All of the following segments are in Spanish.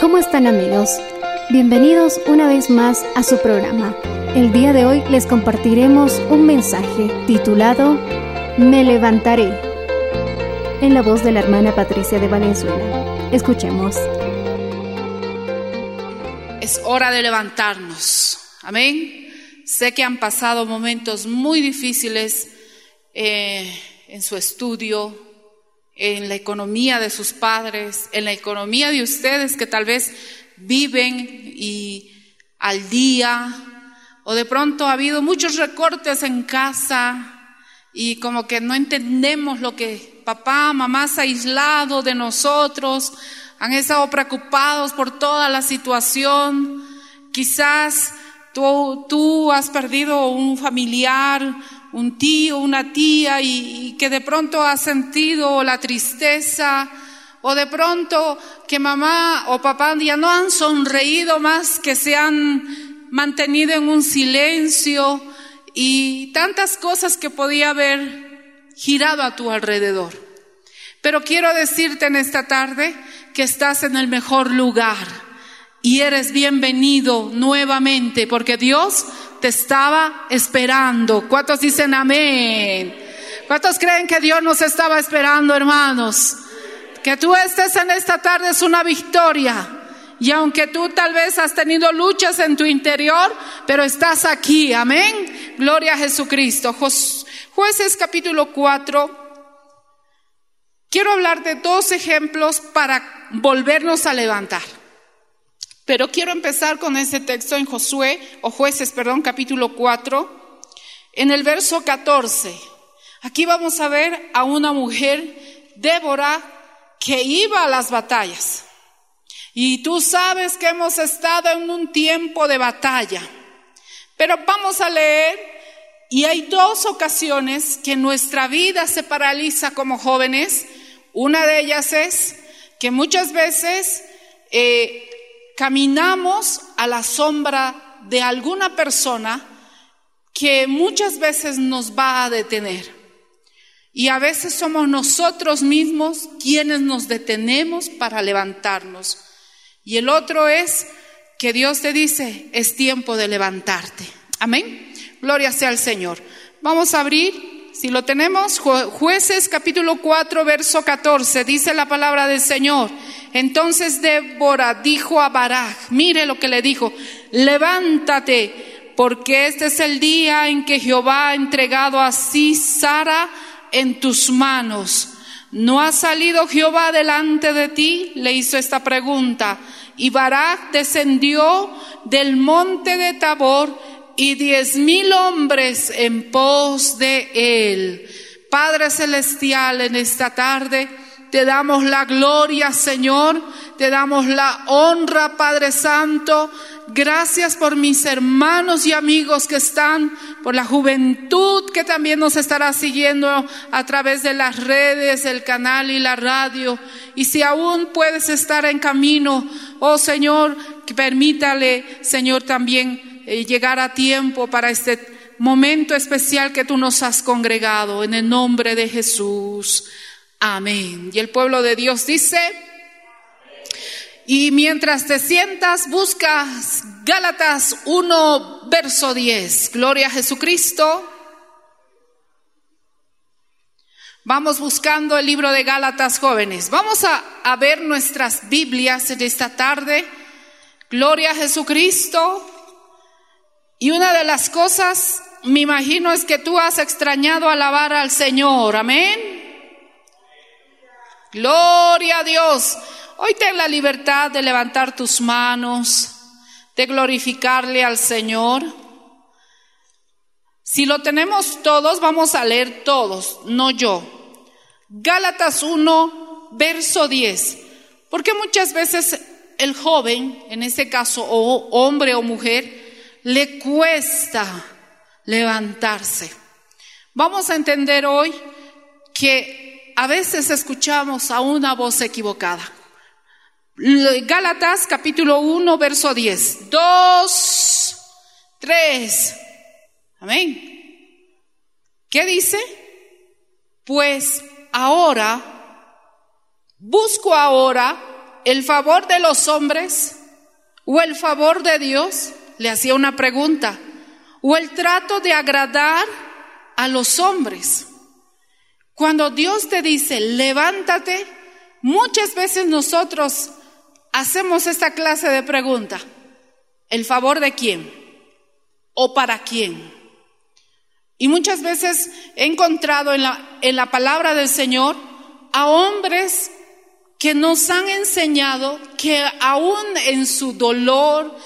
¿Cómo están amigos? Bienvenidos una vez más a su programa. El día de hoy les compartiremos un mensaje titulado Me levantaré en la voz de la hermana Patricia de Valenzuela. Escuchemos. Es hora de levantarnos. Amén. Sé que han pasado momentos muy difíciles eh, en su estudio, en la economía de sus padres, en la economía de ustedes que tal vez viven y al día, o de pronto ha habido muchos recortes en casa y como que no entendemos lo que papá, mamá se ha aislado de nosotros, han estado preocupados por toda la situación. Quizás tú, tú has perdido un familiar, un tío, una tía y, que de pronto has sentido la tristeza o de pronto que mamá o papá ya no han sonreído más, que se han mantenido en un silencio y tantas cosas que podía haber girado a tu alrededor. Pero quiero decirte en esta tarde que estás en el mejor lugar y eres bienvenido nuevamente porque Dios te estaba esperando. ¿Cuántos dicen amén? ¿Cuántos creen que Dios nos estaba esperando, hermanos? Que tú estés en esta tarde es una victoria. Y aunque tú tal vez has tenido luchas en tu interior, pero estás aquí, amén. Gloria a Jesucristo. Jueces capítulo 4. Quiero hablar de dos ejemplos para volvernos a levantar. Pero quiero empezar con ese texto en Josué, o jueces, perdón, capítulo 4, en el verso 14. Aquí vamos a ver a una mujer, Débora, que iba a las batallas. Y tú sabes que hemos estado en un tiempo de batalla. Pero vamos a leer, y hay dos ocasiones que nuestra vida se paraliza como jóvenes. Una de ellas es que muchas veces eh, caminamos a la sombra de alguna persona que muchas veces nos va a detener. Y a veces somos nosotros mismos quienes nos detenemos para levantarnos. Y el otro es que Dios te dice, es tiempo de levantarte. Amén. Gloria sea al Señor. Vamos a abrir, si lo tenemos, Ju- jueces capítulo 4, verso 14, dice la palabra del Señor. Entonces Débora dijo a Barak, mire lo que le dijo, levántate, porque este es el día en que Jehová ha entregado así Sara en tus manos. ¿No ha salido Jehová delante de ti? Le hizo esta pregunta. Y Barak descendió del monte de Tabor y diez mil hombres en pos de él. Padre Celestial, en esta tarde te damos la gloria, Señor, te damos la honra, Padre Santo. Gracias por mis hermanos y amigos que están, por la juventud que también nos estará siguiendo a través de las redes, el canal y la radio. Y si aún puedes estar en camino, oh Señor, permítale, Señor, también eh, llegar a tiempo para este momento especial que tú nos has congregado. En el nombre de Jesús. Amén. Y el pueblo de Dios dice, y mientras te sientas, buscas Gálatas 1, verso 10. Gloria a Jesucristo. Vamos buscando el libro de Gálatas jóvenes. Vamos a, a, ver nuestras Biblias en esta tarde. Gloria a Jesucristo. Y una de las cosas, me imagino, es que tú has extrañado alabar al Señor. Amén. Gloria a Dios. Hoy ten la libertad de levantar tus manos, de glorificarle al Señor. Si lo tenemos todos, vamos a leer todos, no yo. Gálatas 1, verso 10. Porque muchas veces el joven, en este caso, o hombre o mujer, le cuesta levantarse. Vamos a entender hoy que a veces escuchamos a una voz equivocada. Gálatas capítulo 1, verso 10. Dos, tres. Amén. ¿Qué dice? Pues ahora, busco ahora el favor de los hombres o el favor de Dios, le hacía una pregunta, o el trato de agradar a los hombres. Cuando Dios te dice, levántate, muchas veces nosotros hacemos esta clase de pregunta. ¿El favor de quién? ¿O para quién? Y muchas veces he encontrado en la, en la palabra del Señor a hombres que nos han enseñado que aún en su dolor,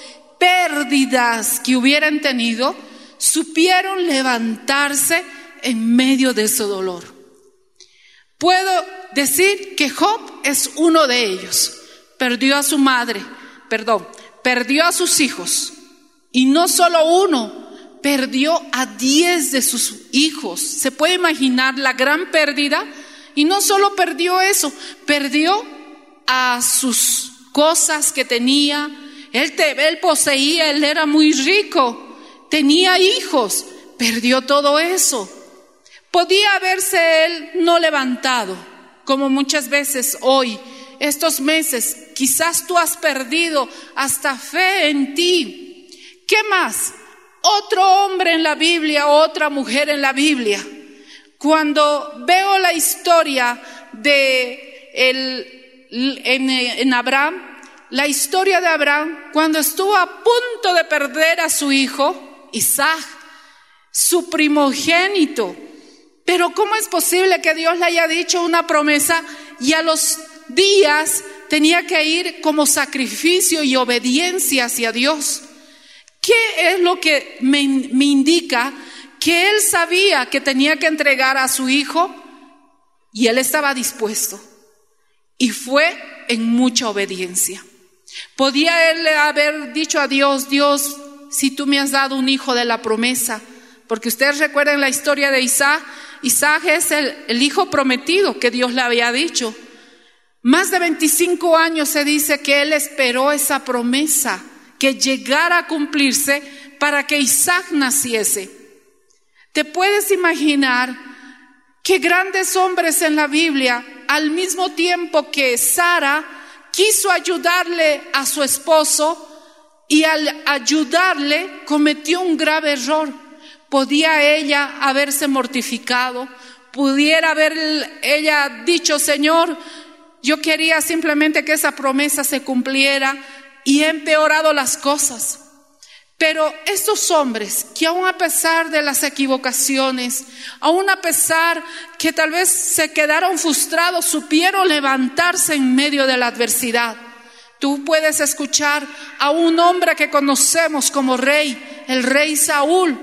pérdidas que hubieran tenido, supieron levantarse en medio de su dolor. Puedo decir que Job es uno de ellos. Perdió a su madre, perdón, perdió a sus hijos. Y no solo uno, perdió a diez de sus hijos. ¿Se puede imaginar la gran pérdida? Y no solo perdió eso, perdió a sus cosas que tenía. Él, te, él poseía, él era muy rico, tenía hijos, perdió todo eso. Podía haberse él no levantado, como muchas veces hoy, estos meses, quizás tú has perdido hasta fe en ti. ¿Qué más? otro hombre en la Biblia, otra mujer en la Biblia. Cuando veo la historia de el, en, en Abraham, la historia de Abraham, cuando estuvo a punto de perder a su hijo, Isaac, su primogénito. Pero ¿cómo es posible que Dios le haya dicho una promesa y a los días tenía que ir como sacrificio y obediencia hacia Dios? ¿Qué es lo que me, indica que él sabía que tenía que entregar a su hijo y él estaba dispuesto? Y fue en mucha obediencia. Podía él haber dicho a Dios, Dios, si tú me has dado un hijo de la promesa, porque ustedes recuerdan la historia de Isaac, Isaac es el, hijo prometido que Dios le había dicho. Más de 25 años se dice que él esperó esa promesa que llegara a cumplirse para que Isaac naciese. ¿Te puedes imaginar que grandes hombres en la Biblia, al mismo tiempo que Sara quiso ayudarle a su esposo y al ayudarle cometió un grave error? Podía ella haberse mortificado, pudiera haber ella dicho, Señor, yo quería simplemente que esa promesa se cumpliera, y he empeorado las cosas. Pero estos hombres que aún a pesar de las equivocaciones, aún a pesar que tal vez se quedaron frustrados, supieron levantarse en medio de la adversidad. Tú puedes escuchar a un hombre que conocemos como rey, el rey Saúl.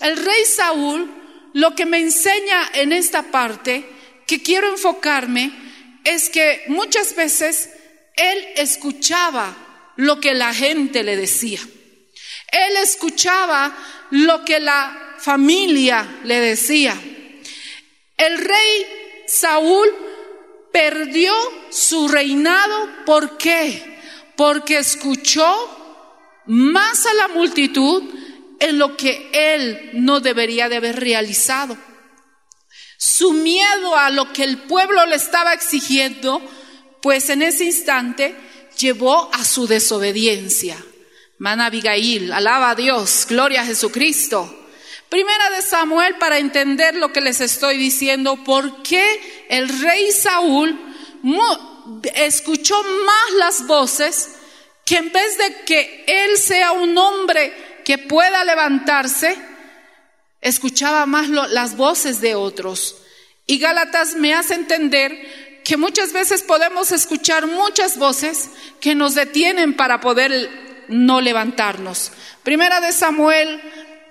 El rey Saúl lo que me enseña en esta parte, que quiero enfocarme, es que muchas veces él escuchaba lo que la gente le decía. Él escuchaba lo que la familia le decía. El rey Saúl perdió su reinado. ¿Por qué? Porque escuchó más a la multitud en lo que él no debería de haber realizado. Su miedo a lo que el pueblo le estaba exigiendo, pues en ese instante llevó a su desobediencia. Mana Abigail, alaba a Dios, gloria a Jesucristo. Primera de Samuel para entender lo que les estoy diciendo, por qué el rey Saúl escuchó más las voces que en vez de que él sea un hombre que pueda levantarse, escuchaba más las voces de otros. Y Gálatas me hace entender que muchas veces podemos escuchar muchas voces que nos detienen para poder no levantarnos. Primera de Samuel,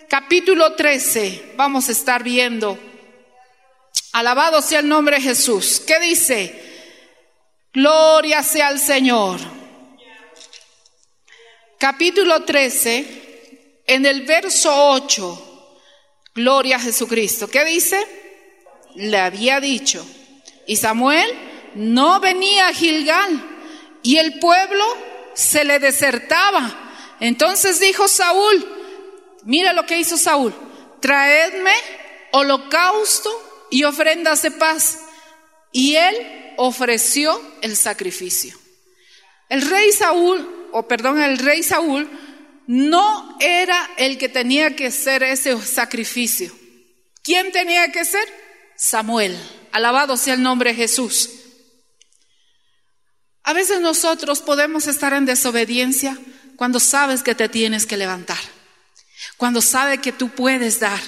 capítulo 13, vamos a estar viendo. Alabado sea el nombre de Jesús. ¿Qué dice? Gloria sea al Señor. Capítulo 13, en el verso 8, Gloria a Jesucristo. ¿Qué dice? Le había dicho. Y Samuel no venía a Gilgal y el pueblo se le desertaba. Entonces dijo Saúl, mira lo que hizo Saúl, traedme holocausto y ofrendas de paz. Y él ofreció el sacrificio. El rey Saúl, o perdón, el rey Saúl no era el que tenía que hacer ese sacrificio. ¿Quién tenía que ser? Samuel. Alabado sea el nombre de Jesús. A veces nosotros podemos estar en desobediencia cuando sabes que te tienes que levantar, cuando sabes que tú puedes dar.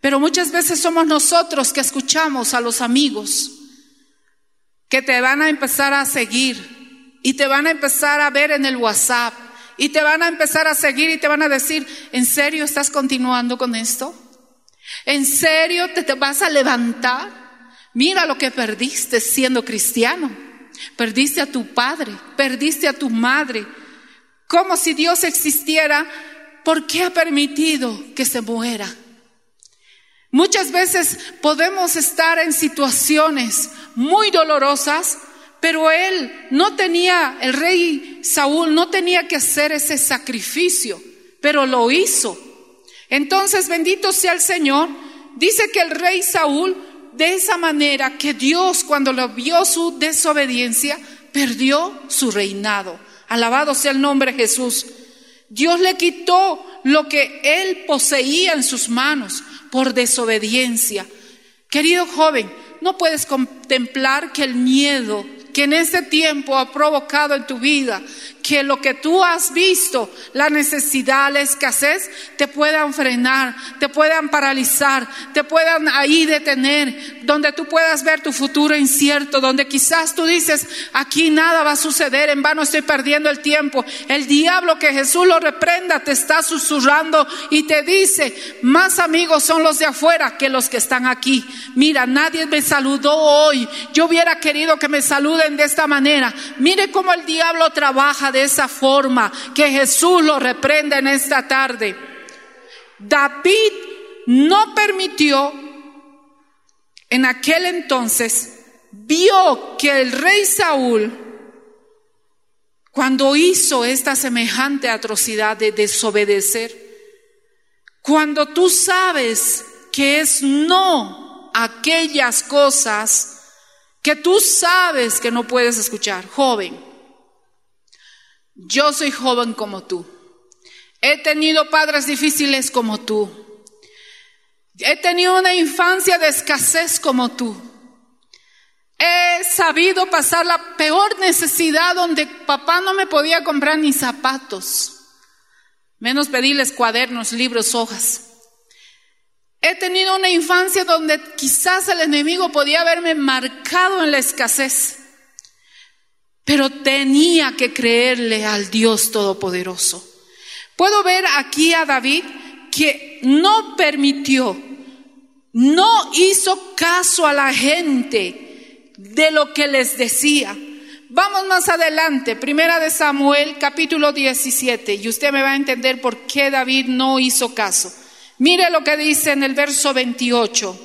Pero muchas veces somos nosotros que escuchamos a los amigos que te van a empezar a seguir y te van a empezar a ver en el WhatsApp y te van a empezar a seguir y te van a decir, ¿en serio estás continuando con esto? ¿En serio te, te vas a levantar? Mira lo que perdiste siendo cristiano. Perdiste a tu padre, perdiste a tu madre. Como si Dios existiera, ¿por qué ha permitido que se muera? Muchas veces podemos estar en situaciones muy dolorosas, pero él no tenía, el rey Saúl no tenía que hacer ese sacrificio, pero lo hizo. Entonces, bendito sea el Señor, dice que el rey Saúl de esa manera que Dios cuando lo vio su desobediencia, perdió su reinado. Alabado sea el nombre de Jesús. Dios le quitó lo que él poseía en sus manos por desobediencia. Querido joven, no puedes contemplar que el miedo que en este tiempo ha provocado en tu vida, que lo que tú has visto, la necesidad, la escasez, te puedan frenar, te puedan paralizar, te puedan ahí detener, donde tú puedas ver tu futuro incierto, donde quizás tú dices, aquí nada va a suceder, en vano estoy perdiendo el tiempo. El diablo que Jesús lo reprenda te está susurrando y te dice, más amigos son los de afuera que los que están aquí. Mira, nadie me saludó hoy, yo hubiera querido que me de esta manera. Mire cómo el diablo trabaja de esa forma, que Jesús lo reprende en esta tarde. David no permitió, en aquel entonces, vio que el rey Saúl, cuando hizo esta semejante atrocidad de desobedecer, cuando tú sabes que es no aquellas cosas que tú sabes que no puedes escuchar. Joven, yo soy joven como tú. He tenido padres difíciles como tú. He tenido una infancia de escasez como tú. He sabido pasar la peor necesidad donde papá no me podía comprar ni zapatos, menos pedirles cuadernos, libros, hojas. He tenido una infancia donde quizás el enemigo podía haberme marcado en la escasez, pero tenía que creerle al Dios Todopoderoso. Puedo ver aquí a David que no permitió, no hizo caso a la gente de lo que les decía. Vamos más adelante, primera de Samuel capítulo 17, y usted me va a entender por qué David no hizo caso. Mire lo que dice en el verso 28,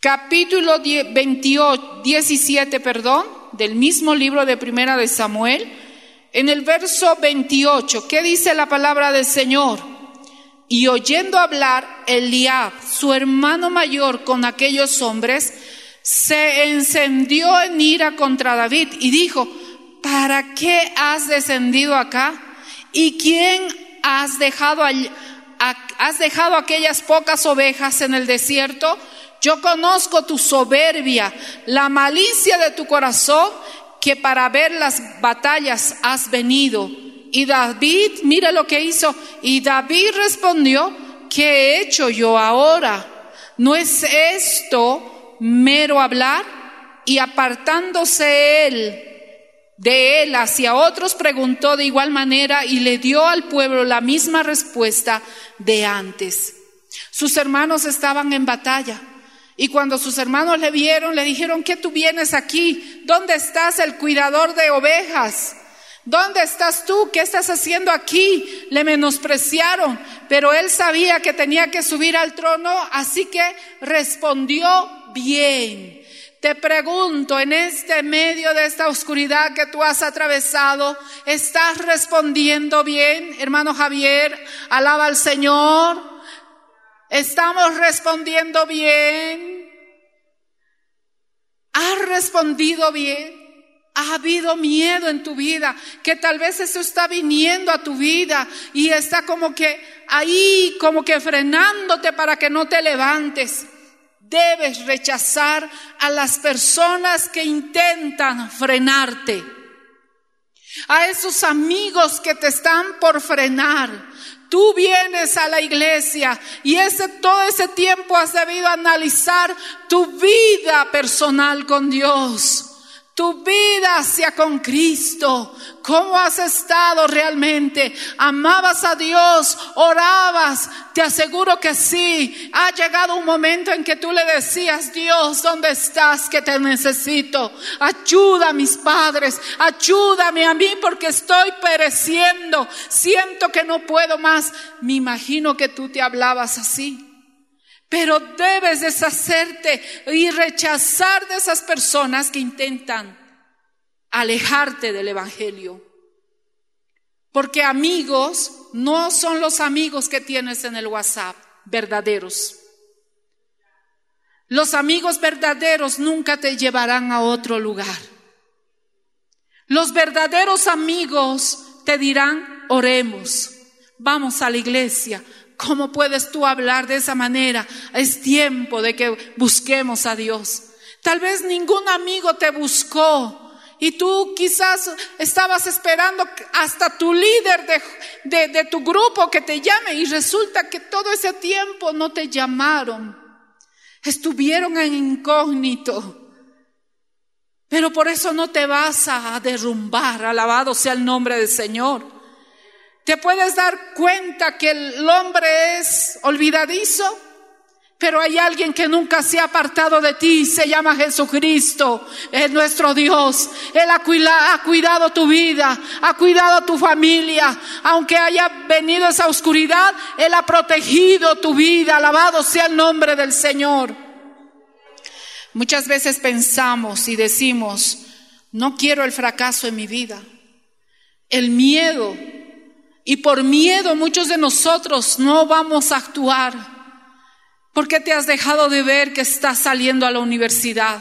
capítulo 28, 17, perdón, del mismo libro de Primera de Samuel, en el verso 28, ¿qué dice la palabra del Señor? Y oyendo hablar Eliab, su hermano mayor, con aquellos hombres, se encendió en ira contra David y dijo, ¿para qué has descendido acá? ¿Y quién has dejado, has dejado aquellas pocas ovejas en el desierto? Yo conozco tu soberbia, la malicia de tu corazón, que para ver las batallas has venido. Y David, mira lo que hizo. Y David respondió, ¿qué he hecho yo ahora? ¿No es esto mero hablar? Y apartándose él de él hacia otros, preguntó de igual manera y le dio al pueblo la misma respuesta de antes. Sus hermanos estaban en batalla. Y cuando sus hermanos le vieron, le dijeron, ¿qué tú vienes aquí? ¿Dónde estás el cuidador de ovejas? ¿Dónde estás tú? ¿Qué estás haciendo aquí? Le menospreciaron, pero él sabía que tenía que subir al trono, así que respondió bien. Te pregunto, en este medio de esta oscuridad que tú has atravesado, ¿estás respondiendo bien, hermano Javier? Alaba al Señor. ¿Estamos respondiendo bien? ¿Has respondido bien? ¿Ha habido miedo en tu vida? Que tal vez eso está viniendo a tu vida y está como que ahí, como que frenándote para que no te levantes. Debes rechazar a las personas que intentan frenarte. A esos amigos que te están por frenar. Tú vienes a la iglesia y ese, todo ese tiempo has debido analizar tu vida personal con Dios tu vida hacia con Cristo. ¿Cómo has estado realmente? ¿Amabas a Dios? ¿Orabas? Te aseguro que sí. Ha llegado un momento en que tú le decías, Dios, ¿dónde estás que te necesito? Ayuda a mis padres, ayúdame a mí porque estoy pereciendo. Siento que no puedo más. Me imagino que tú te hablabas así. Pero debes deshacerte y rechazar de esas personas que intentan alejarte del Evangelio. Porque amigos no son los amigos que tienes en el WhatsApp, verdaderos. Los amigos verdaderos nunca te llevarán a otro lugar. Los verdaderos amigos te dirán, oremos, vamos a la iglesia, ¿Cómo puedes tú hablar de esa manera? Es tiempo de que busquemos a Dios. Tal vez ningún amigo te buscó y tú quizás estabas esperando hasta tu líder de, de, tu grupo que te llame y resulta que todo ese tiempo no te llamaron. Estuvieron en incógnito. Pero por eso no te vas a derrumbar. Alabado sea el nombre del Señor te puedes dar cuenta que el hombre es olvidadizo, pero hay alguien que nunca se ha apartado de ti, se llama Jesucristo, es nuestro Dios. Él ha cuidado, tu vida, ha cuidado tu familia, aunque haya venido esa oscuridad, Él ha protegido tu vida, alabado sea el nombre del Señor. Muchas veces pensamos y decimos, no quiero el fracaso en mi vida. El miedo y por miedo muchos de nosotros no vamos a actuar. ¿Por qué te has dejado de ver que estás saliendo a la universidad?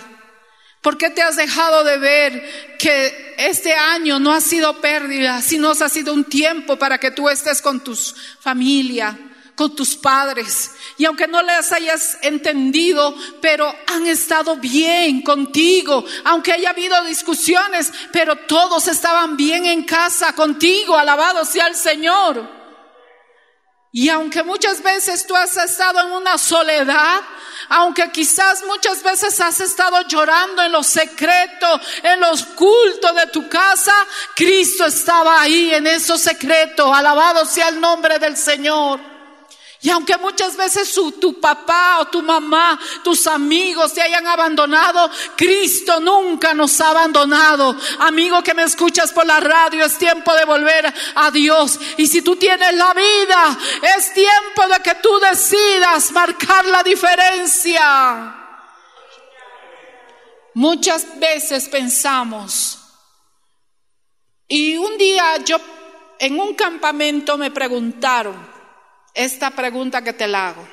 ¿Por qué te has dejado de ver que este año no ha sido pérdida, sino ha sido un tiempo para que tú estés con tu familia, con tus padres? Y aunque no les hayas entendido, pero han estado bien contigo, aunque haya habido discusiones, pero todos estaban bien en casa contigo, alabado sea el Señor. Y aunque muchas veces tú has estado en una soledad, aunque quizás muchas veces has estado llorando en lo secreto, en los cultos de tu casa, Cristo estaba ahí en eso secreto. Alabado sea el nombre del Señor. Y aunque muchas veces tu papá o tu mamá, tus amigos te hayan abandonado, Cristo nunca nos ha abandonado. Amigo que me escuchas por la radio, es tiempo de volver a Dios. Y si tú tienes la vida, es tiempo de que tú decidas marcar la diferencia. Muchas veces pensamos, y un día yo en un campamento me preguntaron, esta pregunta que te la hago.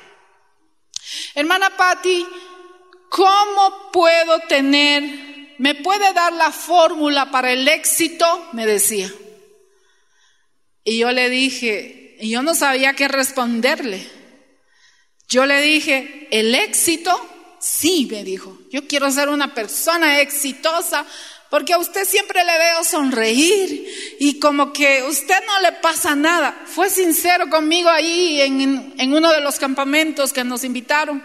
Hermana Patti, ¿cómo puedo tener, me puede dar la fórmula para el éxito? Me decía. Y yo le dije, y yo no sabía qué responderle. Yo le dije, el éxito, sí, me dijo. Yo quiero ser una persona exitosa porque a usted siempre le veo sonreír y como que a usted no le pasa nada. Fue sincero conmigo ahí en, uno de los campamentos que nos invitaron.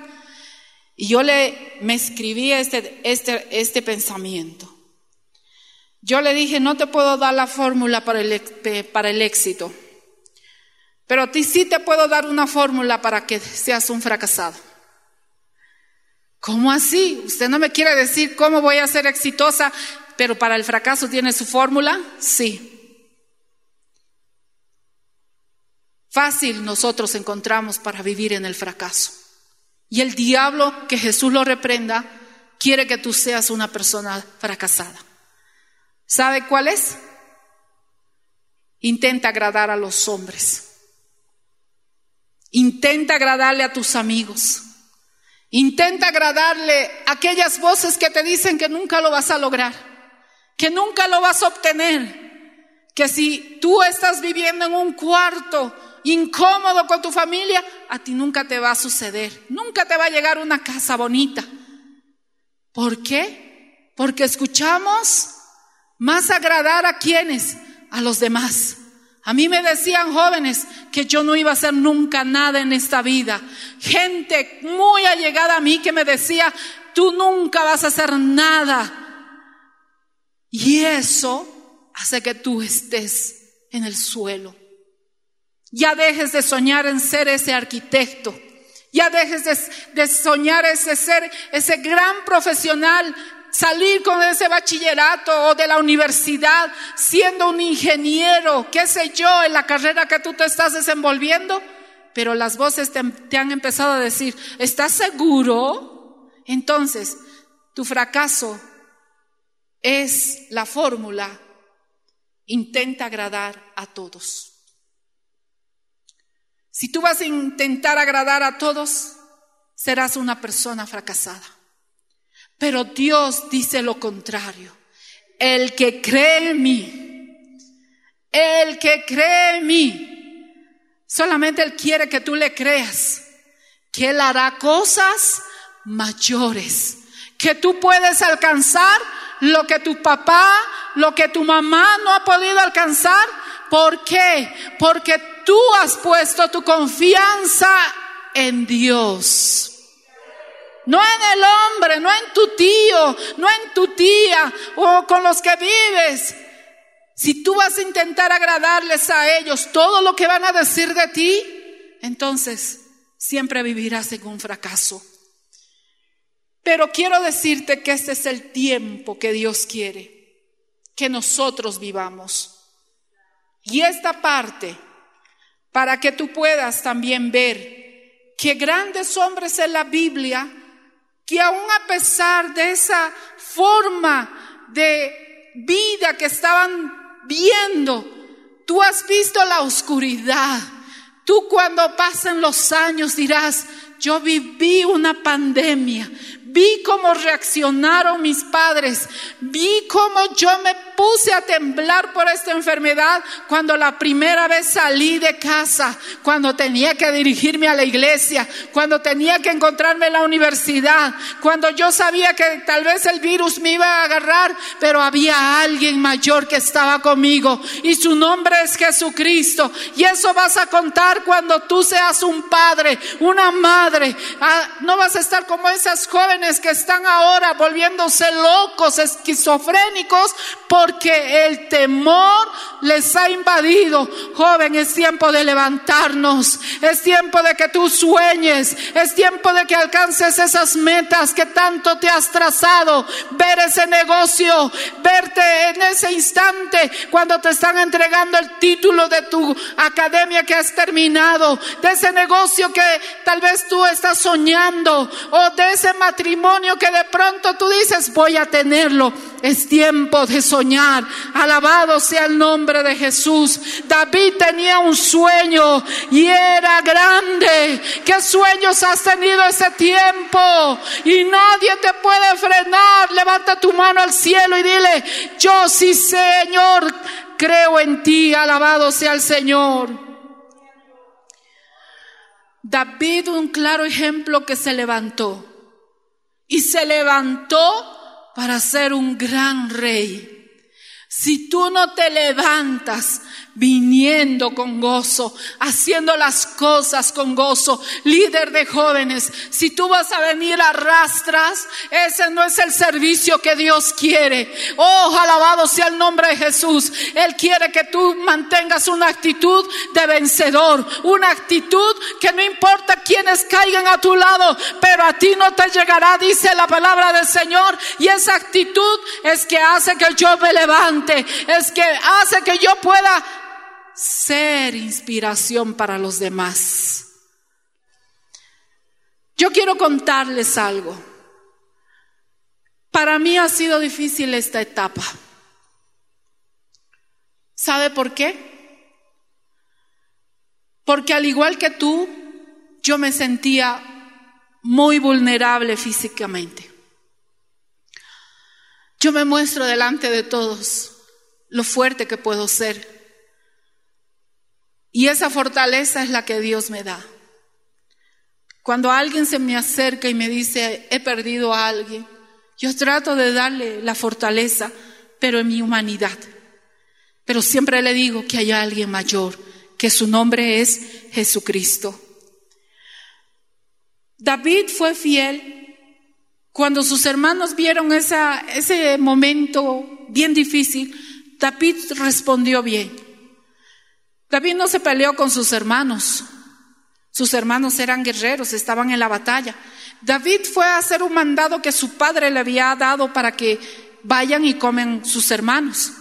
Y yo le, me escribí este, este, este pensamiento. Yo le dije, no te puedo dar la fórmula para el, para el éxito, pero a ti sí te puedo dar una fórmula para que seas un fracasado. ¿Cómo así? ¿Usted no me quiere decir cómo voy a ser exitosa pero para el fracaso tiene su fórmula, sí. Fácil nosotros encontramos para vivir en el fracaso. Y el diablo, que Jesús lo reprenda, quiere que tú seas una persona fracasada. ¿Sabe cuál es? Intenta agradar a los hombres. Intenta agradarle a tus amigos. Intenta agradarle a aquellas voces que te dicen que nunca lo vas a lograr que nunca lo vas a obtener, que si tú estás viviendo en un cuarto incómodo con tu familia, a ti nunca te va a suceder, nunca te va a llegar una casa bonita. ¿Por qué? Porque escuchamos más agradar a quienes, a los demás. A mí me decían jóvenes que yo no iba a hacer nunca nada en esta vida. Gente muy allegada a mí que me decía, tú nunca vas a hacer nada. Y eso hace que tú estés en el suelo. Ya dejes de soñar en ser ese arquitecto. Ya dejes de, soñar ese ser, ese gran profesional, salir con ese bachillerato o de la universidad siendo un ingeniero, qué sé yo, en la carrera que tú te estás desenvolviendo. Pero las voces te, te han empezado a decir, ¿estás seguro? Entonces, tu fracaso es la fórmula, intenta agradar a todos. Si tú vas a intentar agradar a todos, serás una persona fracasada. Pero Dios dice lo contrario. El que cree en mí, el que cree en mí, solamente Él quiere que tú le creas, que Él hará cosas mayores, que tú puedes alcanzar lo que tu papá, lo que tu mamá no ha podido alcanzar. ¿Por qué? Porque tú has puesto tu confianza en Dios. No en el hombre, no en tu tío, no en tu tía o con los que vives. Si tú vas a intentar agradarles a ellos todo lo que van a decir de ti, entonces siempre vivirás en un fracaso. Pero quiero decirte que este es el tiempo que Dios quiere que nosotros vivamos. Y esta parte, para que tú puedas también ver que grandes hombres en la Biblia, que aún a pesar de esa forma de vida que estaban viendo, tú has visto la oscuridad. Tú cuando pasen los años dirás, yo viví una pandemia, vi cómo reaccionaron mis padres, vi cómo yo me puse a temblar por esta enfermedad cuando la primera vez salí de casa, cuando tenía que dirigirme a la iglesia, cuando tenía que encontrarme en la universidad, cuando yo sabía que tal vez el virus me iba a agarrar, pero había alguien mayor que estaba conmigo y su nombre es Jesucristo. Y eso vas a contar cuando tú seas un padre, una madre. Ah, no vas a estar como esas jóvenes que están ahora volviéndose locos, esquizofrénicos, porque el temor les ha invadido. Joven, es tiempo de levantarnos, es tiempo de que tú sueñes, es tiempo de que alcances esas metas que tanto te has trazado, ver ese negocio, verte en ese instante cuando te están entregando el título de tu academia que has terminado, de ese negocio que tal vez tú estás soñando o de ese matrimonio que de pronto tú dices, voy a tenerlo. Es tiempo de soñar. Alabado sea el nombre de Jesús. David tenía un sueño y era grande. ¿Qué sueños has tenido ese tiempo? Y nadie te puede frenar. Levanta tu mano al cielo y dile, yo sí, Señor, creo en ti. Alabado sea el Señor. David, un claro ejemplo que se levantó. Y se levantó para ser un gran rey. Si tú no te levantas viniendo con gozo, haciendo las cosas con gozo, líder de jóvenes, si tú vas a venir a rastras, ese no es el servicio que Dios quiere. Oh, alabado sea el nombre de Jesús. Él quiere que tú mantengas una actitud de vencedor, una actitud que no importa quienes caigan a tu lado, pero a ti no te llegará, dice la palabra del Señor. Y esa actitud es que hace que yo me levante es que hace que yo pueda ser inspiración para los demás. Yo quiero contarles algo. Para mí ha sido difícil esta etapa. ¿Sabe por qué? Porque al igual que tú, yo me sentía muy vulnerable físicamente. Yo me muestro delante de todos lo fuerte que puedo ser. Y esa fortaleza es la que Dios me da. Cuando alguien se me acerca y me dice, he perdido a alguien, yo trato de darle la fortaleza, pero en mi humanidad. Pero siempre le digo que hay alguien mayor, que su nombre es Jesucristo. David fue fiel cuando sus hermanos vieron ese momento bien difícil. David respondió bien. David no se peleó con sus hermanos. Sus hermanos eran guerreros, estaban en la batalla. David fue a hacer un mandado que su padre le había dado para que vayan y comen sus hermanos.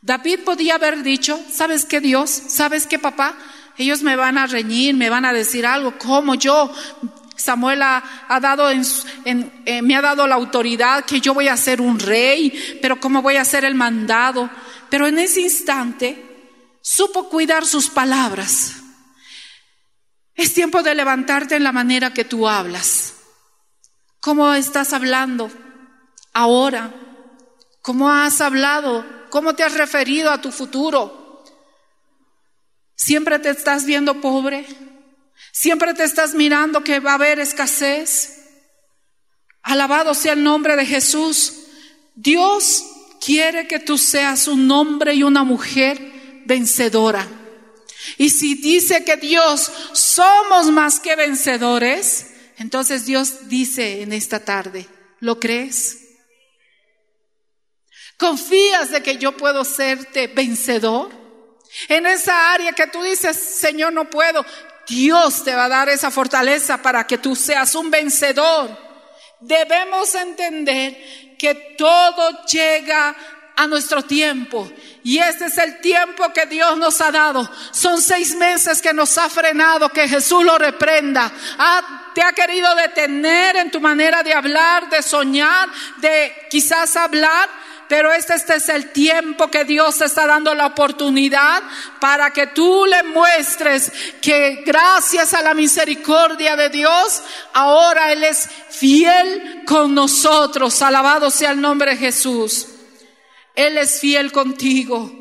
David podía haber dicho, ¿sabes qué Dios? ¿Sabes qué papá? Ellos me van a reñir, me van a decir algo, como yo? Samuel ha, dado eh, me ha dado la autoridad que yo voy a ser un rey, pero ¿cómo voy a hacer el mandado? Pero en ese instante supo cuidar sus palabras. Es tiempo de levantarte en la manera que tú hablas. ¿Cómo estás hablando ahora? ¿Cómo has hablado? ¿Cómo te has referido a tu futuro? ¿Siempre te estás viendo pobre? ¿Siempre te estás mirando que va a haber escasez? Alabado sea el nombre de Jesús. Dios quiere que tú seas un hombre y una mujer vencedora. Y si dice que Dios somos más que vencedores, entonces Dios dice en esta tarde, ¿lo crees? ¿Confías de que yo puedo serte vencedor? En esa área que tú dices, Señor, no puedo, Dios te va a dar esa fortaleza para que tú seas un vencedor. Debemos entender que todo llega a nuestro tiempo. Y este es el tiempo que Dios nos ha dado. Son seis meses que nos ha frenado, que Jesús lo reprenda. te ha querido detener en tu manera de hablar, de soñar, de quizás hablar. Pero este, este es el tiempo que Dios te está dando la oportunidad para que tú le muestres que gracias a la misericordia de Dios, ahora Él es fiel con nosotros. Alabado sea el nombre de Jesús. Él es fiel contigo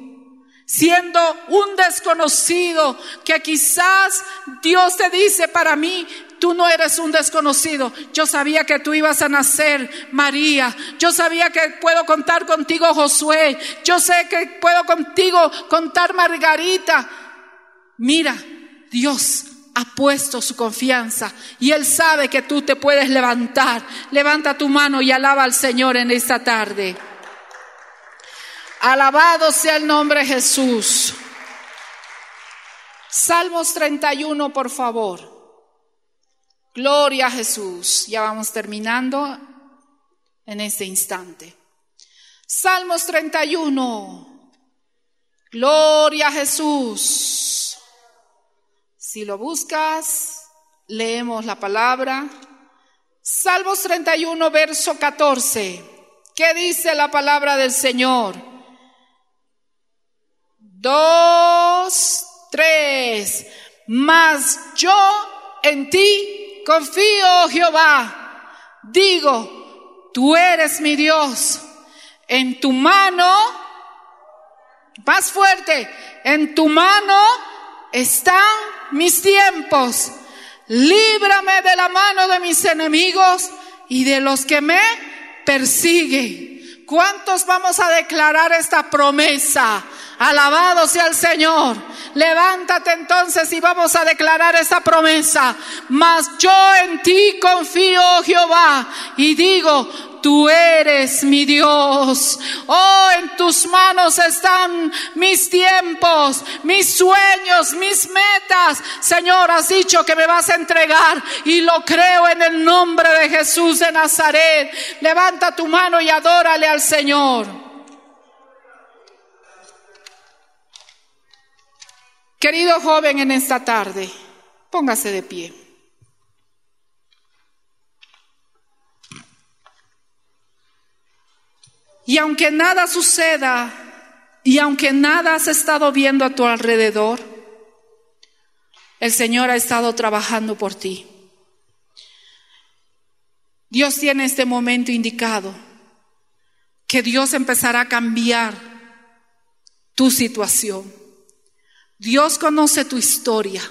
siendo un desconocido que quizás Dios te dice para mí, Tú no eres un desconocido. Yo sabía que tú ibas a nacer, María. Yo sabía que puedo contar contigo, Josué. Yo sé que puedo contigo contar, Margarita. Mira, Dios ha puesto su confianza y Él sabe que tú te puedes levantar. Levanta tu mano y alaba al Señor en esta tarde. Alabado sea el nombre de Jesús. Salmos 31, por favor. Gloria a Jesús. Ya vamos terminando en este instante. Salmos 31. Gloria a Jesús. Si lo buscas, leemos la palabra. Salmos 31, verso 14. ¿Qué dice la palabra del Señor? Dos, tres. Mas yo en ti confío, Jehová. Digo, tú eres mi Dios. En tu mano, más fuerte, en tu mano están mis tiempos. Líbrame de la mano de mis enemigos y de los que me persiguen. ¿Cuántos vamos a declarar esta promesa? Alabado sea el Señor. Levántate entonces y vamos a declarar esa promesa. Mas yo en ti confío, Jehová, y digo, tú eres mi Dios. Oh, en tus manos están mis tiempos, mis sueños, mis metas. Señor, has dicho que me vas a entregar y lo creo en el nombre de Jesús de Nazaret. Levanta tu mano y adórale al Señor. Querido joven en esta tarde, póngase de pie. Y aunque nada suceda, y aunque nada has estado viendo a tu alrededor, el Señor ha estado trabajando por ti. Dios tiene este momento indicado que Dios empezará a cambiar tu situación. Dios conoce tu historia.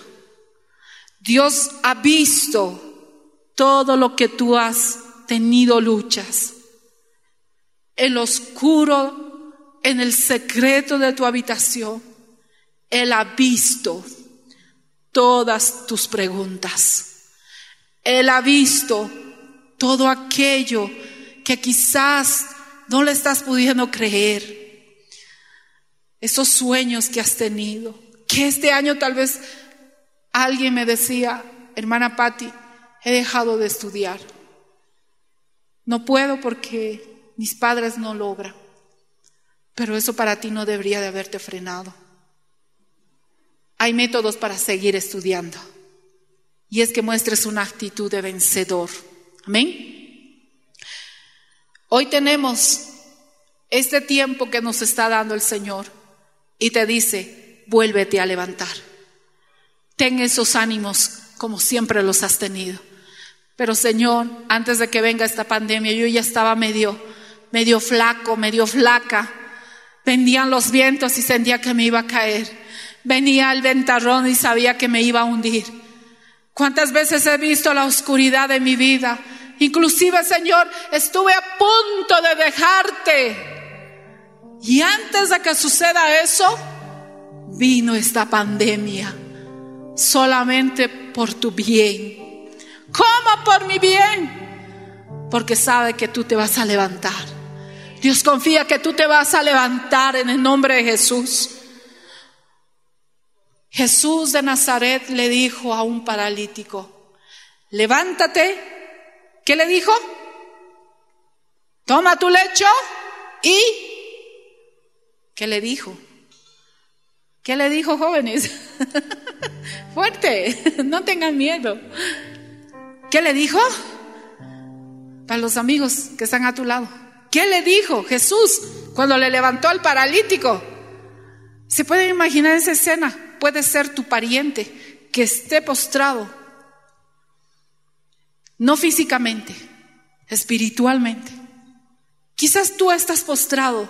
Dios ha visto todo lo que tú has tenido luchas. El oscuro, en el secreto de tu habitación, Él ha visto todas tus preguntas. Él ha visto todo aquello que quizás no le estás pudiendo creer. Esos sueños que has tenido que este año tal vez alguien me decía, hermana Patti, he dejado de estudiar. No puedo porque mis padres no logran. Pero eso para ti no debería de haberte frenado. Hay métodos para seguir estudiando. Y es que muestres una actitud de vencedor. Amén. Hoy tenemos este tiempo que nos está dando el Señor y te dice, vuélvete a levantar. Ten esos ánimos como siempre los has tenido. Pero Señor, antes de que venga esta pandemia, yo ya estaba medio, medio flaco, medio flaca. Venían los vientos y sentía que me iba a caer. Venía el ventarrón y sabía que me iba a hundir. ¿Cuántas veces he visto la oscuridad de mi vida? Inclusive, Señor, estuve a punto de dejarte. Y antes de que suceda eso, vino esta pandemia solamente por tu bien. ¿Cómo por mi bien? Porque sabe que tú te vas a levantar. Dios confía que tú te vas a levantar en el nombre de Jesús. Jesús de Nazaret le dijo a un paralítico, levántate. ¿Qué le dijo? Toma tu lecho y... ¿Qué le dijo? ¿Qué le dijo jóvenes? Fuerte, no tengan miedo. ¿Qué le dijo? Para los amigos que están a tu lado. ¿Qué le dijo Jesús cuando le levantó al paralítico? ¿Se puede imaginar esa escena? Puede ser tu pariente que esté postrado, no físicamente, espiritualmente. Quizás tú estás postrado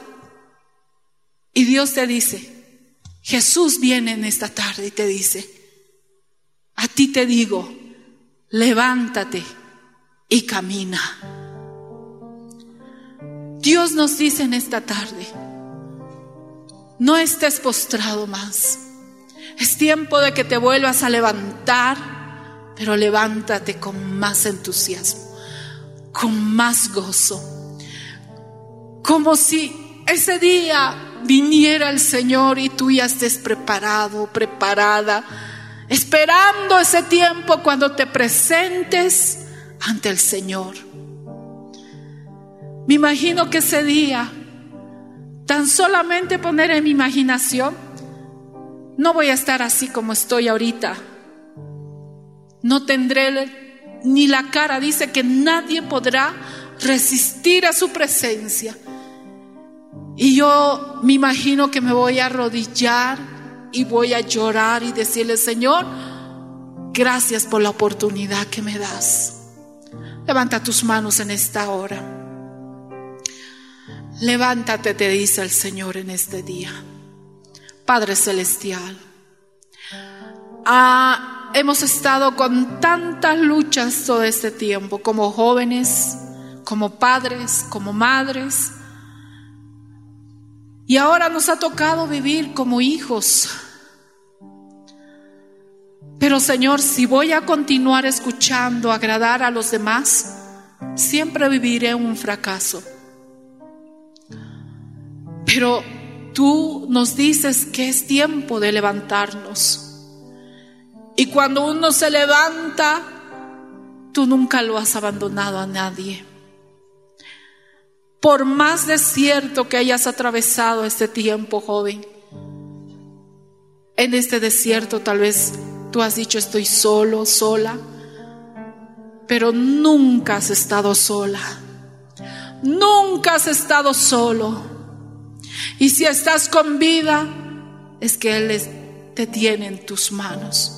y Dios te dice, Jesús viene en esta tarde y te dice, a ti te digo, levántate y camina. Dios nos dice en esta tarde, no estés postrado más. Es tiempo de que te vuelvas a levantar, pero levántate con más entusiasmo, con más gozo. Como si ese día viniera el Señor y tú ya estés preparado, preparada, esperando ese tiempo cuando te presentes ante el Señor. Me imagino que ese día, tan solamente poner en mi imaginación, no voy a estar así como estoy ahorita. No tendré ni la cara. Dice que nadie podrá resistir a su presencia. Y yo me imagino que me voy a arrodillar y voy a llorar y decirle, Señor, gracias por la oportunidad que me das. Levanta tus manos en esta hora. Levántate, te dice el Señor en este día. Padre Celestial, ah, hemos estado con tantas luchas todo este tiempo, como jóvenes, como padres, como madres. Y ahora nos ha tocado vivir como hijos. Pero Señor, si voy a continuar escuchando, agradar a los demás, siempre viviré un fracaso. Pero tú nos dices que es tiempo de levantarnos. Y cuando uno se levanta, tú nunca lo has abandonado a nadie. Por más desierto que hayas atravesado este tiempo, joven, en este desierto tal vez tú has dicho estoy solo, sola, pero nunca has estado sola. Nunca has estado solo. Y si estás con vida, es que Él te tiene en tus manos.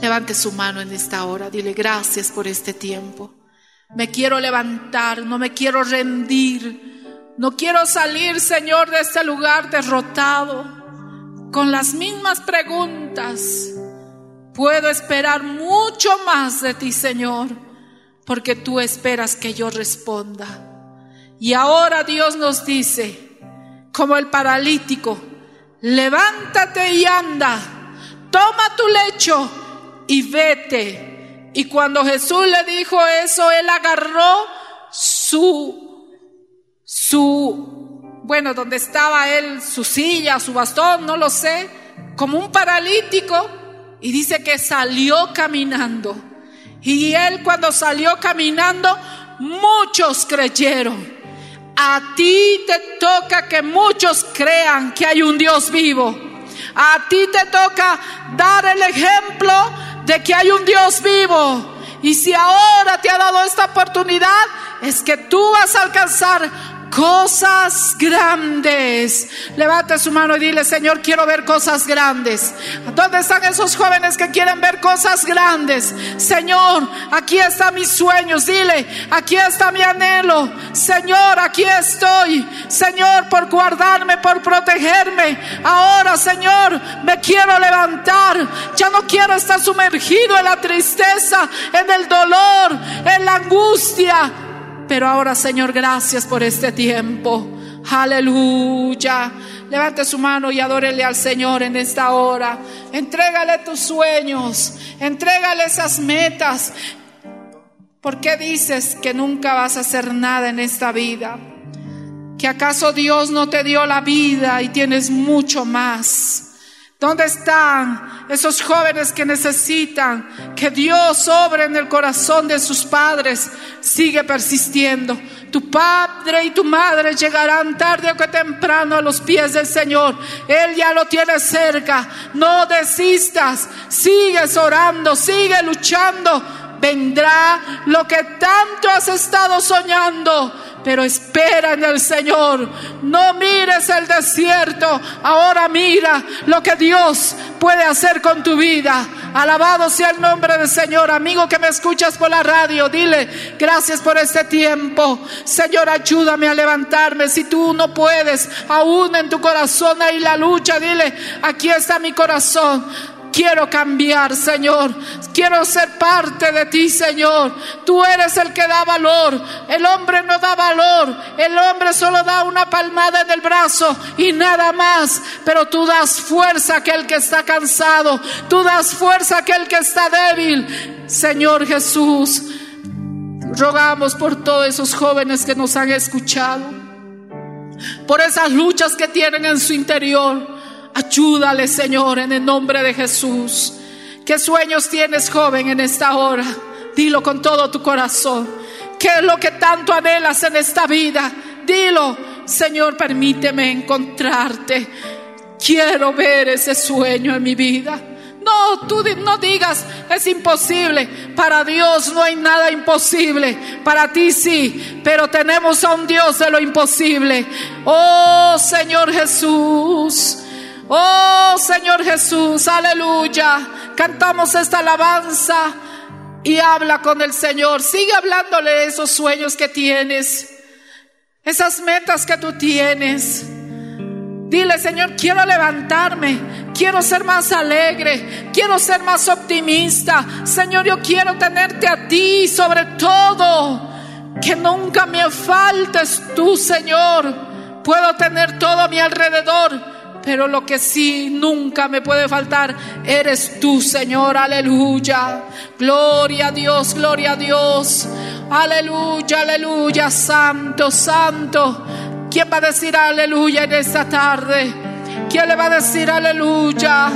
Levante su mano en esta hora, dile gracias por este tiempo. Me quiero levantar, no me quiero rendir. No quiero salir, Señor, de este lugar derrotado con las mismas preguntas. Puedo esperar mucho más de ti, Señor, porque tú esperas que yo responda. Y ahora Dios nos dice, como el paralítico, levántate y anda, toma tu lecho y vete. Y cuando Jesús le dijo eso, él agarró su, su, bueno, donde estaba él, su silla, su bastón, no lo sé, como un paralítico, y dice que salió caminando. Y él cuando salió caminando, muchos creyeron. A ti te toca que muchos crean que hay un Dios vivo. A ti te toca dar el ejemplo de que hay un Dios vivo. Y si ahora te ha dado esta oportunidad, es que tú vas a alcanzar cosas grandes. Levanta su mano y dile, Señor, quiero ver cosas grandes. ¿Dónde están esos jóvenes que quieren ver cosas grandes? Señor, aquí están mis sueños. Dile, aquí está mi anhelo. Señor, aquí estoy. Señor, por guardarme, por protegerme. Ahora, Señor, me quiero levantar. Ya no quiero estar sumergido en la tristeza, en el dolor, en la angustia pero ahora, Señor, gracias por este tiempo. Aleluya. Levante su mano y adórele al Señor en esta hora. Entrégale tus sueños. Entrégale esas metas. ¿Por qué dices que nunca vas a hacer nada en esta vida? ¿Que acaso Dios no te dio la vida y tienes mucho más? ¿Dónde están esos jóvenes que necesitan que Dios obre en el corazón de sus padres? Sigue persistiendo. Tu padre y tu madre llegarán tarde o que temprano a los pies del Señor. Él ya lo tiene cerca. No desistas. Sigues orando, sigue luchando. Vendrá lo que tanto has estado soñando pero espera en el Señor. No mires el desierto, ahora mira lo que Dios puede hacer con tu vida. Alabado sea el nombre del Señor. Amigo que me escuchas por la radio, dile gracias por este tiempo. Señor, ayúdame a levantarme. Si tú no puedes, aún en tu corazón hay la lucha, dile, aquí está mi corazón Quiero cambiar, Señor. Quiero ser parte de ti, Señor. Tú eres el que da valor. El hombre no da valor. El hombre solo da una palmada en el brazo y nada más. Pero tú das fuerza a aquel que está cansado. Tú das fuerza a aquel que está débil. Señor Jesús, rogamos por todos esos jóvenes que nos han escuchado. Por esas luchas que tienen en su interior Ayúdale, Señor, en el nombre de Jesús. ¿Qué sueños tienes, joven, en esta hora? Dilo con todo tu corazón. ¿Qué es lo que tanto anhelas en esta vida? Dilo, Señor, permíteme encontrarte. Quiero ver ese sueño en mi vida. No, tú no digas, es imposible. Para Dios no hay nada imposible. Para ti sí, pero tenemos a un Dios de lo imposible. Oh Señor Jesús. Oh Señor Jesús, aleluya. Cantamos esta alabanza y habla con el Señor. Sigue hablándole esos sueños que tienes, esas metas que tú tienes. Dile, Señor, quiero levantarme, quiero ser más alegre, quiero ser más optimista. Señor, yo quiero tenerte a ti sobre todo. Que nunca me faltes tú, Señor. Puedo tener todo a mi alrededor pero lo que sí nunca me puede faltar eres tú, Señor. Aleluya. Gloria a Dios, gloria a Dios. Aleluya, aleluya. Santo, santo. ¿Quién va a decir aleluya en esta tarde? ¿Quién le va a decir aleluya?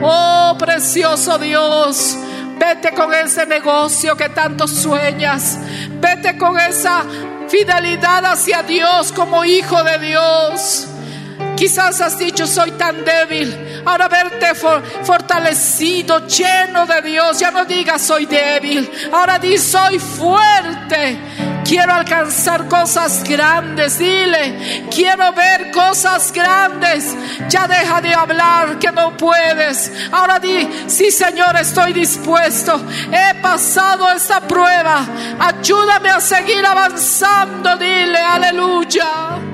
Oh, precioso Dios. Vete con ese negocio que tanto sueñas. Vete con esa fidelidad hacia Dios como hijo de Dios. Quizás has dicho, soy tan débil. Ahora verte fortalecido, lleno de Dios. Ya no digas, soy débil. Ahora di, soy fuerte. Quiero alcanzar cosas grandes. Dile, quiero ver cosas grandes. Ya deja de hablar que no puedes. Ahora di, sí Señor, estoy dispuesto. He pasado esta prueba. Ayúdame a seguir avanzando. Dile, aleluya.